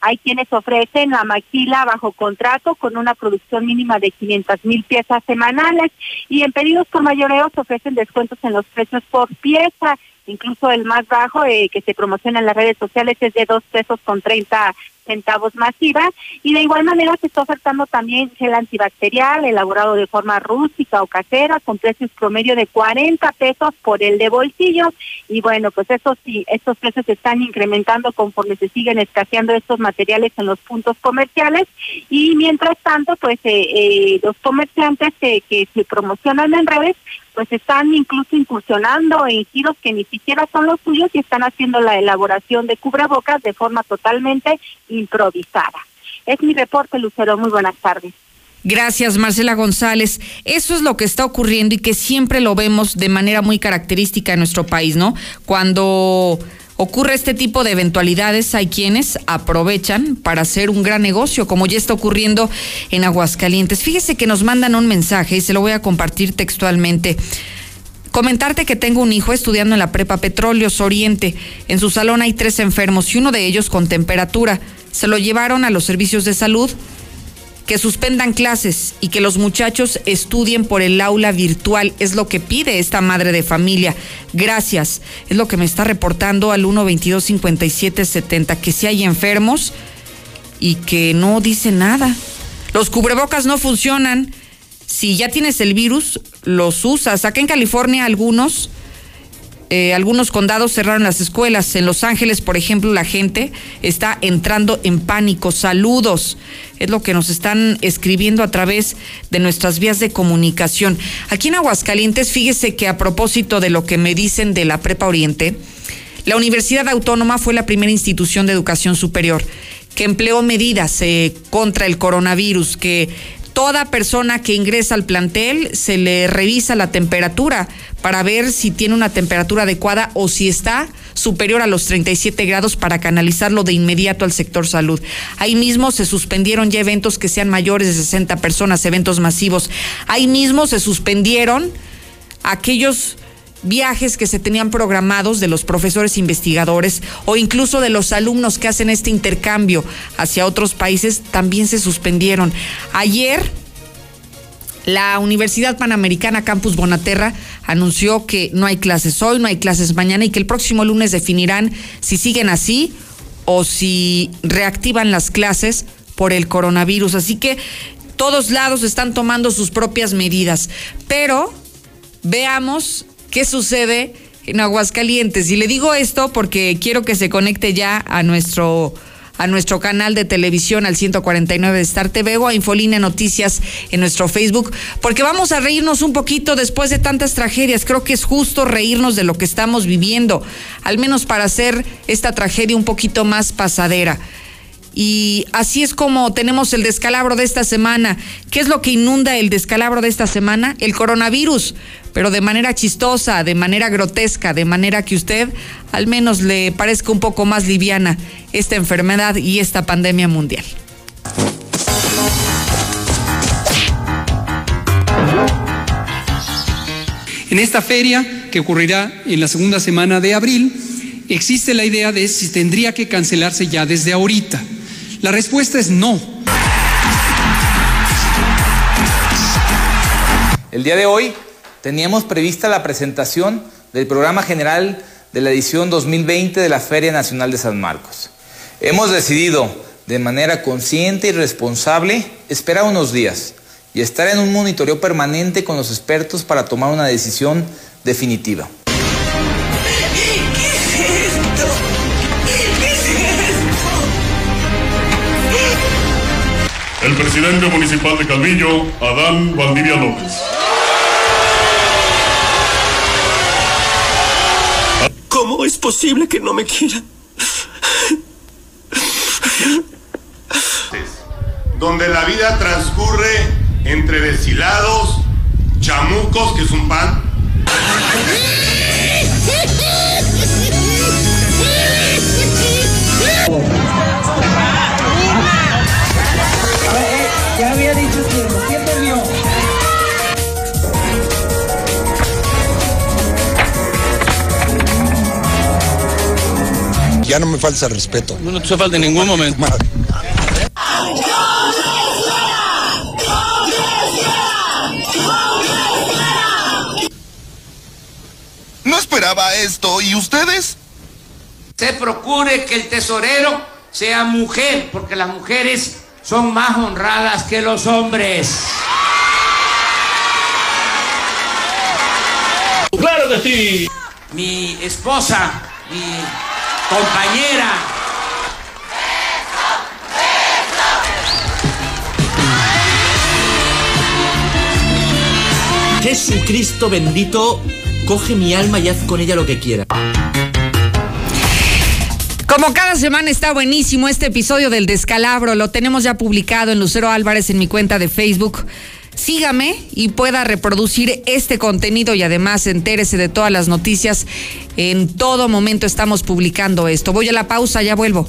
Hay quienes ofrecen la maquila bajo contrato con una producción mínima de 500 mil piezas semanales y en pedidos con mayoreo ofrecen descuentos en los precios por pieza. Incluso el más bajo eh, que se promociona en las redes sociales es de dos pesos con 30 centavos masiva y de igual manera se está ofertando también gel antibacterial elaborado de forma rústica o casera con precios promedio de 40 pesos por el de bolsillo. Y bueno pues eso sí estos precios se están incrementando conforme se siguen escaseando estos materiales en los puntos comerciales. Y mientras tanto pues eh, eh, los comerciantes que se promocionan en redes pues están incluso incursionando en giros que ni siquiera son los suyos y están haciendo la elaboración de cubrebocas de forma totalmente improvisada. Es mi reporte, Lucero. Muy buenas tardes. Gracias, Marcela González. Eso es lo que está ocurriendo y que siempre lo vemos de manera muy característica en nuestro país, ¿no? Cuando ocurre este tipo de eventualidades, hay quienes aprovechan para hacer un gran negocio, como ya está ocurriendo en Aguascalientes. Fíjese que nos mandan un mensaje y se lo voy a compartir textualmente. Comentarte que tengo un hijo estudiando en la prepa Petróleos Oriente. En su salón hay tres enfermos y uno de ellos con temperatura. Se lo llevaron a los servicios de salud que suspendan clases y que los muchachos estudien por el aula virtual. Es lo que pide esta madre de familia. Gracias. Es lo que me está reportando al 122-5770, que si hay enfermos y que no dice nada. Los cubrebocas no funcionan. Si ya tienes el virus, los usas. Acá en California algunos eh, algunos condados cerraron las escuelas. En Los Ángeles, por ejemplo, la gente está entrando en pánico. Saludos. Es lo que nos están escribiendo a través de nuestras vías de comunicación. Aquí en Aguascalientes, fíjese que a propósito de lo que me dicen de la Prepa Oriente, la Universidad Autónoma fue la primera institución de educación superior que empleó medidas eh, contra el coronavirus, que toda persona que ingresa al plantel se le revisa la temperatura para ver si tiene una temperatura adecuada o si está superior a los 37 grados para canalizarlo de inmediato al sector salud. Ahí mismo se suspendieron ya eventos que sean mayores de 60 personas, eventos masivos. Ahí mismo se suspendieron aquellos viajes que se tenían programados de los profesores investigadores o incluso de los alumnos que hacen este intercambio hacia otros países también se suspendieron. Ayer la Universidad Panamericana Campus Bonaterra anunció que no hay clases hoy, no hay clases mañana y que el próximo lunes definirán si siguen así o si reactivan las clases por el coronavirus. Así que todos lados están tomando sus propias medidas. Pero veamos qué sucede en Aguascalientes. Y le digo esto porque quiero que se conecte ya a nuestro a nuestro canal de televisión al 149 de Star TV o a Infoline Noticias en nuestro Facebook, porque vamos a reírnos un poquito después de tantas tragedias. Creo que es justo reírnos de lo que estamos viviendo, al menos para hacer esta tragedia un poquito más pasadera. Y así es como tenemos el descalabro de esta semana. ¿Qué es lo que inunda el descalabro de esta semana? El coronavirus, pero de manera chistosa, de manera grotesca, de manera que usted al menos le parezca un poco más liviana esta enfermedad y esta pandemia mundial. En esta feria, que ocurrirá en la segunda semana de abril, existe la idea de si tendría que cancelarse ya desde ahorita. La respuesta es no. El día de hoy teníamos prevista la presentación del programa general de la edición 2020 de la Feria Nacional de San Marcos. Hemos decidido de manera consciente y responsable esperar unos días y estar en un monitoreo permanente con los expertos para tomar una decisión definitiva. el presidente municipal de Calvillo, Adán Valdivia López. ¿Cómo es posible que no me quiera? Donde la vida transcurre entre deshilados, chamucos, que es un pan. Ya no me falta respeto. No, no te falta en ningún momento. No esperaba esto. ¿Y ustedes? Se procure que el tesorero sea mujer, porque las mujeres son más honradas que los hombres. Claro que sí. Mi esposa, mi compañera. Jesucristo bendito, coge mi alma y haz con ella lo que quiera. Como cada semana está buenísimo este episodio del descalabro, lo tenemos ya publicado en Lucero Álvarez en mi cuenta de Facebook. Sígame y pueda reproducir este contenido y además entérese de todas las noticias. En todo momento estamos publicando esto. Voy a la pausa, ya vuelvo.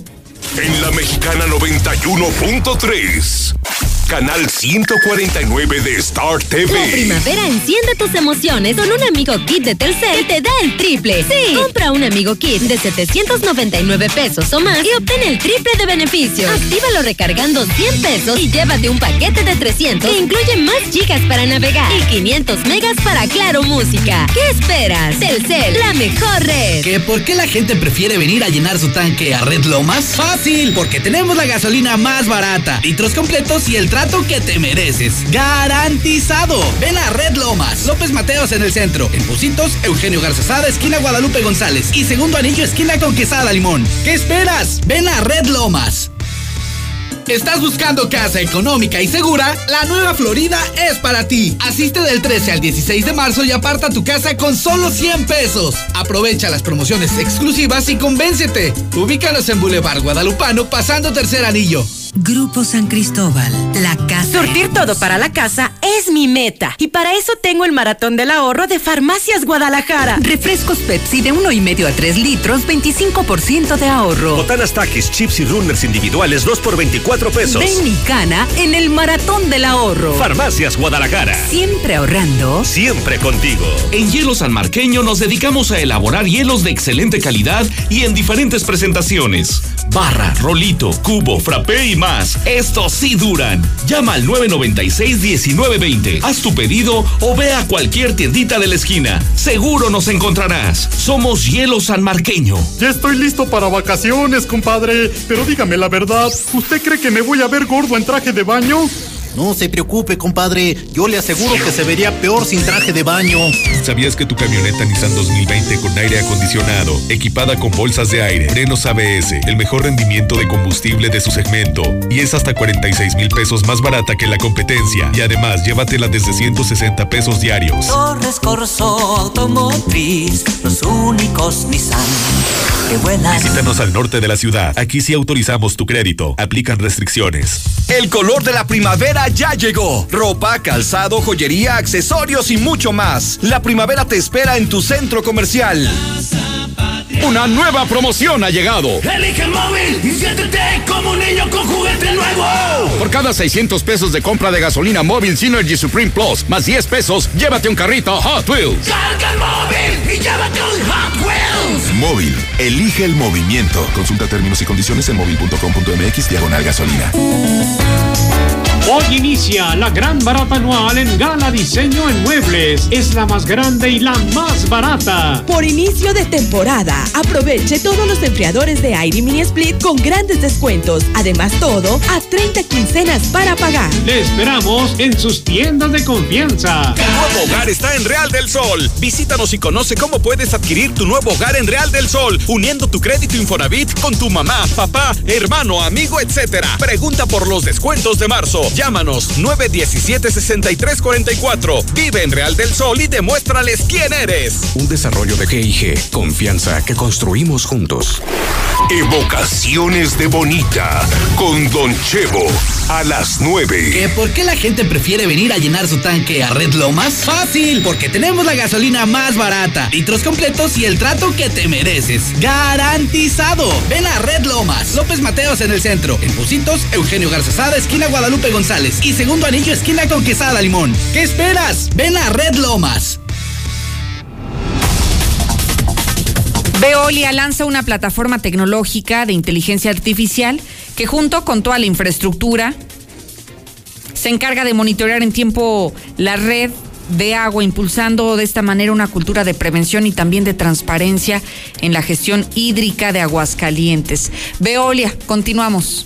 En la mexicana 91.3 canal 149 de Star TV. La primavera enciende tus emociones con un amigo kit de Telcel que te da el triple. Sí, compra un amigo kit de 799 pesos o más y obtén el triple de beneficios. Actívalo recargando 100 pesos y llévate un paquete de 300 que incluye más gigas para navegar y 500 megas para Claro Música. ¿Qué esperas? Telcel, la mejor red. ¿Que por qué la gente prefiere venir a llenar su tanque a Red Lomas? Fácil, porque tenemos la gasolina más barata, litros completos y el trato que te mereces. ¡Garantizado! Ven a Red Lomas. López Mateos en el centro. En Pusitos, Eugenio Garzazada, esquina Guadalupe González. Y segundo anillo, esquina con Quesada Limón. ¿Qué esperas? Ven a Red Lomas. ¿Estás buscando casa económica y segura? La nueva Florida es para ti. Asiste del 13 al 16 de marzo y aparta tu casa con solo 100 pesos. Aprovecha las promociones exclusivas y convéncete. Ubícanos en Boulevard Guadalupano pasando tercer anillo. Grupo San Cristóbal, la casa. Surtir todo para la casa es mi meta. Y para eso tengo el maratón del ahorro de Farmacias Guadalajara. Refrescos Pepsi de uno y medio a 3 litros, 25% de ahorro. Botanas Takis, chips y runners individuales, 2 por 24 pesos. Ven y cana en el maratón del ahorro. Farmacias Guadalajara. Siempre ahorrando. Siempre contigo. En Hielo San Marqueño nos dedicamos a elaborar hielos de excelente calidad y en diferentes presentaciones. Barra, rolito, cubo, frappé y más. Estos sí duran. Llama al 996-1920. Haz tu pedido o ve a cualquier tiendita de la esquina. Seguro nos encontrarás. Somos Hielo San Marqueño. Ya estoy listo para vacaciones, compadre. Pero dígame la verdad, ¿usted cree que me voy a ver gordo en traje de baño? No se preocupe, compadre. Yo le aseguro que se vería peor sin traje de baño. ¿Sabías que tu camioneta Nissan 2020 con aire acondicionado, equipada con bolsas de aire, frenos ABS, el mejor rendimiento de combustible de su segmento y es hasta 46 mil pesos más barata que la competencia? Y además, llévatela desde 160 pesos diarios. Torres Corso Automotriz, los únicos Nissan que vuelan. Visítanos al norte de la ciudad. Aquí sí autorizamos tu crédito. Aplican restricciones. El color de la primavera ya llegó. Ropa, calzado, joyería, accesorios y mucho más. La primavera te espera en tu centro comercial. Una nueva promoción ha llegado. Elige el móvil y siéntete Por cada 600 pesos de compra de gasolina móvil Synergy Supreme Plus más 10 pesos, llévate un carrito Hot Wheels. Carga el móvil y llévate un Hot Wheels. Móvil, elige el movimiento. Consulta términos y condiciones en móvil.com.mx diagonal gasolina. Hoy inicia la gran barata anual en Gala Diseño en Muebles. Es la más grande y la más barata. Por inicio de temporada, aproveche todos los enfriadores de aire mini split con grandes descuentos. Además, todo a 30 quincenas para pagar. Le esperamos en sus tiendas de confianza. Tu nuevo hogar está en Real del Sol. Visítanos y conoce cómo puedes adquirir tu nuevo hogar en Real del Sol, uniendo tu crédito Infonavit con tu mamá, papá, hermano, amigo, etc. Pregunta por los descuentos de marzo. Llámanos 917-6344. Vive en Real del Sol y demuéstrales quién eres. Un desarrollo de GIG. Confianza que construimos juntos. Evocaciones de Bonita con Don Chevo a las 9. ¿Que ¿Por qué la gente prefiere venir a llenar su tanque a Red Lomas? Fácil, porque tenemos la gasolina más barata, litros completos y el trato que te mereces. ¡Garantizado! Ven a Red Lomas. López Mateos en el centro. En Pusitos, Eugenio Garzazada, esquina Guadalupe González. Y segundo anillo, esquina con Quesada Limón. ¿Qué esperas? Ven a Red Lomas. Veolia lanza una plataforma tecnológica de inteligencia artificial que junto con toda la infraestructura se encarga de monitorear en tiempo la red de agua, impulsando de esta manera una cultura de prevención y también de transparencia en la gestión hídrica de Aguascalientes. Veolia, continuamos.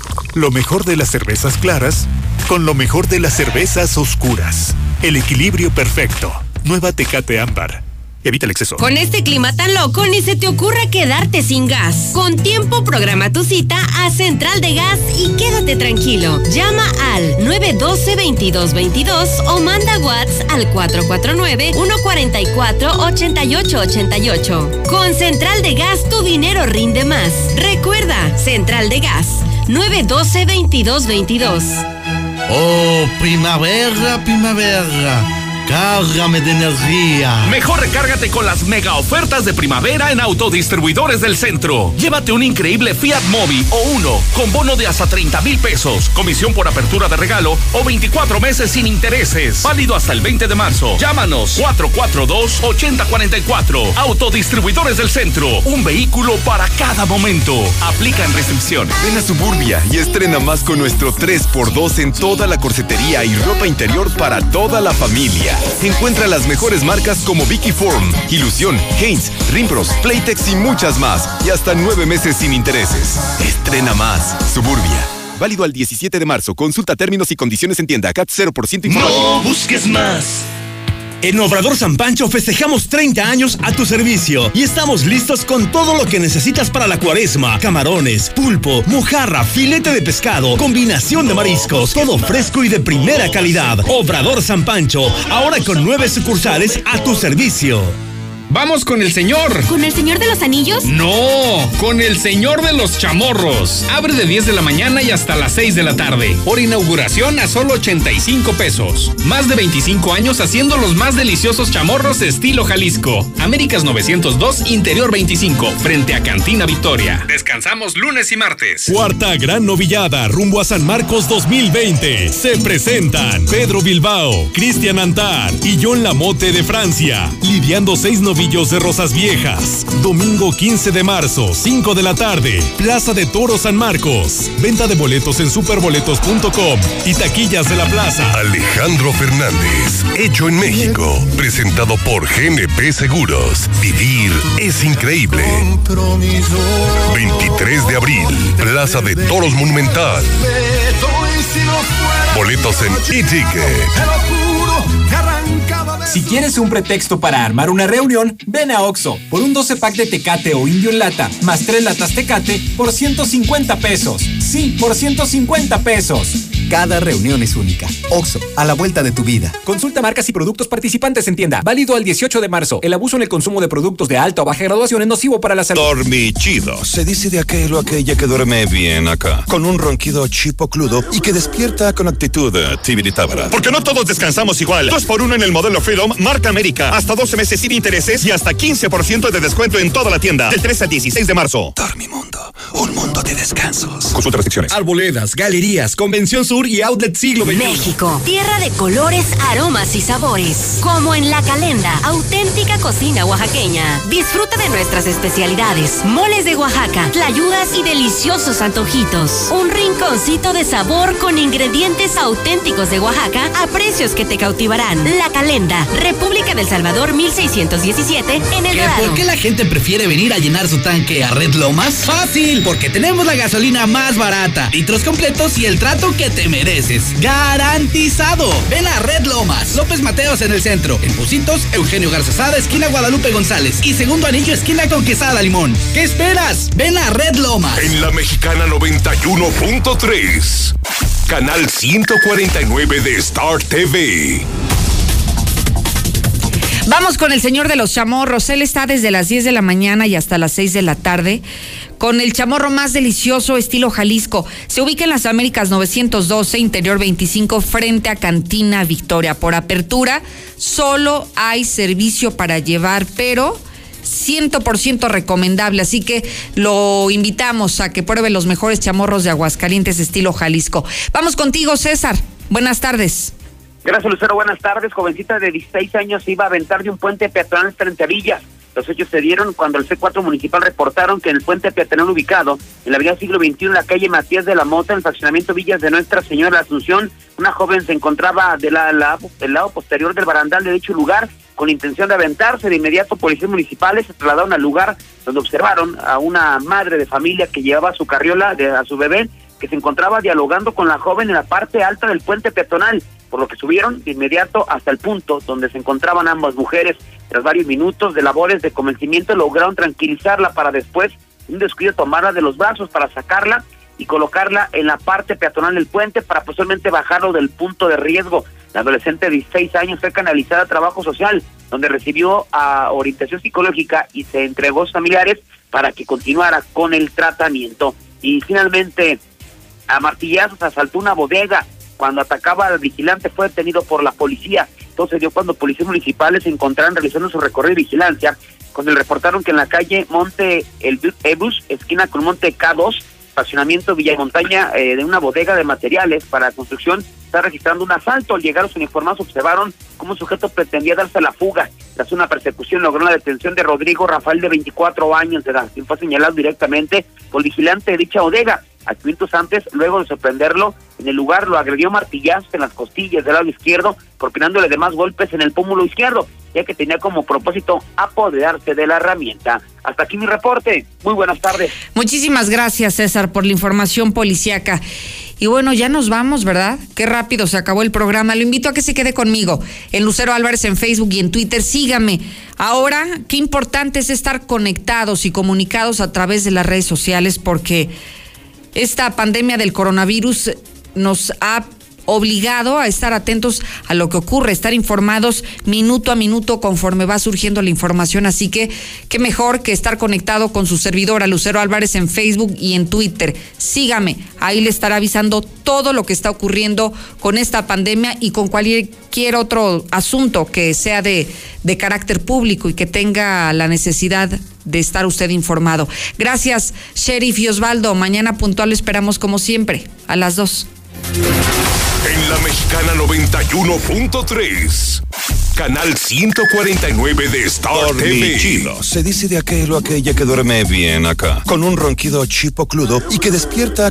Lo mejor de las cervezas claras con lo mejor de las cervezas oscuras. El equilibrio perfecto. Nueva Tecate Ámbar. Evita el exceso. Con este clima tan loco, ni se te ocurra quedarte sin gas. Con tiempo, programa tu cita a Central de Gas y quédate tranquilo. Llama al 912-2222 o manda WhatsApp al 449-144-8888. Con Central de Gas, tu dinero rinde más. Recuerda, Central de Gas, 912-2222. Oh, primavera, primavera. Cárgame de energía. Mejor recárgate con las mega ofertas de primavera en Autodistribuidores del Centro. Llévate un increíble Fiat Mobi o uno con bono de hasta 30 mil pesos, comisión por apertura de regalo o 24 meses sin intereses. Válido hasta el 20 de marzo. Llámanos 442-8044. Autodistribuidores del Centro. Un vehículo para cada momento. Aplican restricciones. Ven a Suburbia y estrena más con nuestro 3x2 en toda la corsetería y ropa interior para toda la familia. Encuentra las mejores marcas como Vicky Form, Ilusión, Haynes, Rimpros, Playtex y muchas más. Y hasta nueve meses sin intereses. Estrena más. Suburbia. Válido al 17 de marzo. Consulta términos y condiciones en tienda. CAT 0% informativo. No busques más. En Obrador San Pancho festejamos 30 años a tu servicio y estamos listos con todo lo que necesitas para la cuaresma. Camarones, pulpo, mojarra, filete de pescado, combinación de mariscos, todo fresco y de primera calidad. Obrador San Pancho, ahora con nueve sucursales a tu servicio. Vamos con el señor. ¿Con el señor de los anillos? No, con el señor de los chamorros. Abre de 10 de la mañana y hasta las 6 de la tarde. Por inauguración a solo 85 pesos. Más de 25 años haciendo los más deliciosos chamorros estilo Jalisco. Américas 902, Interior 25, frente a Cantina Victoria. Descansamos lunes y martes. Cuarta gran novillada rumbo a San Marcos 2020. Se presentan Pedro Bilbao, Cristian Antar y John Lamote de Francia, lidiando seis de Rosas Viejas. Domingo 15 de marzo, 5 de la tarde, Plaza de Toro San Marcos. Venta de boletos en superboletos.com y taquillas de la plaza. Alejandro Fernández, hecho en México, presentado por GNP Seguros. Vivir es increíble. 23 de abril, Plaza de Toros Monumental. Boletos en e-ticket. Si quieres un pretexto para armar una reunión, ven a Oxo por un 12 pack de Tecate o Indio en lata, más 3 latas Tecate por 150 pesos. Sí, por 150 pesos. Cada reunión es única. Oxo, a la vuelta de tu vida. Consulta marcas y productos participantes en tienda. Válido al 18 de marzo. El abuso en el consumo de productos de alta o baja graduación es nocivo para la salud. Dormichido. Se dice de aquel o aquella que duerme bien acá. Con un ronquido chipocludo y que despierta con actitud tibiritábara. Porque no todos descansamos igual. Dos por uno en el modelo Freedom, marca América. Hasta 12 meses sin intereses y hasta 15% de descuento en toda la tienda. Del 3 al 16 de marzo. Dormimundo. Un mundo de descansos. Consulta restricciones. Arboledas, galerías, Convención Sur y Outlet Siglo XXI. México, tierra de colores, aromas y sabores. Como en La Calenda, auténtica cocina oaxaqueña. Disfruta de nuestras especialidades, moles de Oaxaca, tlayudas y deliciosos antojitos. Un rinconcito de sabor con ingredientes auténticos de Oaxaca a precios que te cautivarán. La Calenda, República del Salvador 1617 en el ¿Que Dorado. ¿Por qué la gente prefiere venir a llenar su tanque a Red Lomas? Fácil, porque tenemos la gasolina más barata, litros completos y el trato que te mereces. ¡Garantizado! Ven a Red Lomas, López Mateos en el centro, en Pusitos, Eugenio Garzazada, esquina Guadalupe González y segundo anillo, esquina con Quesada Limón. ¿Qué esperas? Ven a Red Lomas. En la Mexicana 91.3. Canal 149 de Star TV. Vamos con el señor de los chamorros. Él está desde las 10 de la mañana y hasta las 6 de la tarde con el chamorro más delicioso estilo Jalisco. Se ubica en las Américas 912, interior 25, frente a Cantina Victoria. Por apertura, solo hay servicio para llevar, pero 100% recomendable. Así que lo invitamos a que pruebe los mejores chamorros de Aguascalientes estilo Jalisco. Vamos contigo, César. Buenas tardes. Gracias, Lucero. Buenas tardes. Jovencita de 16 años iba a aventar de un puente peatonal frente a Villas. Los hechos se dieron cuando el C4 municipal reportaron que en el puente peatonal ubicado en la avenida siglo XXI, en la calle Matías de la Mota, en el fraccionamiento Villas de Nuestra Señora de Asunción, una joven se encontraba de la, la- del lado posterior del barandal de dicho lugar con intención de aventarse. De inmediato, policías municipales se trasladaron al lugar donde observaron a una madre de familia que llevaba su carriola de, a su bebé que se encontraba dialogando con la joven en la parte alta del puente peatonal, por lo que subieron de inmediato hasta el punto donde se encontraban ambas mujeres. Tras varios minutos de labores de convencimiento lograron tranquilizarla para después un descuido tomarla de los brazos para sacarla y colocarla en la parte peatonal del puente para posteriormente bajarlo del punto de riesgo. La adolescente de 16 años fue canalizada a trabajo social, donde recibió a orientación psicológica y se entregó a sus familiares para que continuara con el tratamiento. Y finalmente, a martillazos asaltó una bodega. Cuando atacaba al vigilante fue detenido por la policía. Esto se dio cuando policías municipales se encontraron realizando su recorrido de vigilancia, cuando le reportaron que en la calle Monte El Ebus, esquina con Monte K2, estacionamiento Villamontaña eh, de una bodega de materiales para construcción, está registrando un asalto. Al llegar los uniformados observaron cómo un sujeto pretendía darse la fuga. Tras una persecución logró la detención de Rodrigo Rafael de 24 años de edad, quien fue señalado directamente por vigilante de dicha bodega. A minutos antes, luego de sorprenderlo, en el lugar lo agredió martillazos en las costillas del lado izquierdo, propinándole demás golpes en el pómulo izquierdo, ya que tenía como propósito apoderarse de la herramienta. Hasta aquí mi reporte. Muy buenas tardes. Muchísimas gracias, César, por la información policiaca. Y bueno, ya nos vamos, ¿verdad? Qué rápido se acabó el programa. Lo invito a que se quede conmigo en Lucero Álvarez en Facebook y en Twitter. Sígame. Ahora, qué importante es estar conectados y comunicados a través de las redes sociales porque esta pandemia del coronavirus nos ha obligado a estar atentos a lo que ocurre, estar informados minuto a minuto conforme va surgiendo la información. Así que qué mejor que estar conectado con su servidora Lucero Álvarez en Facebook y en Twitter. Sígame, ahí le estará avisando todo lo que está ocurriendo con esta pandemia y con cualquier otro asunto que sea de, de carácter público y que tenga la necesidad de estar usted informado. Gracias, Sheriff y Osvaldo. Mañana puntual esperamos como siempre, a las dos. En la Mexicana 91.3. Canal 149 de Star TV. Chino. Se dice de aquel o aquella que duerme bien acá, con un ronquido chipocludo y que despierta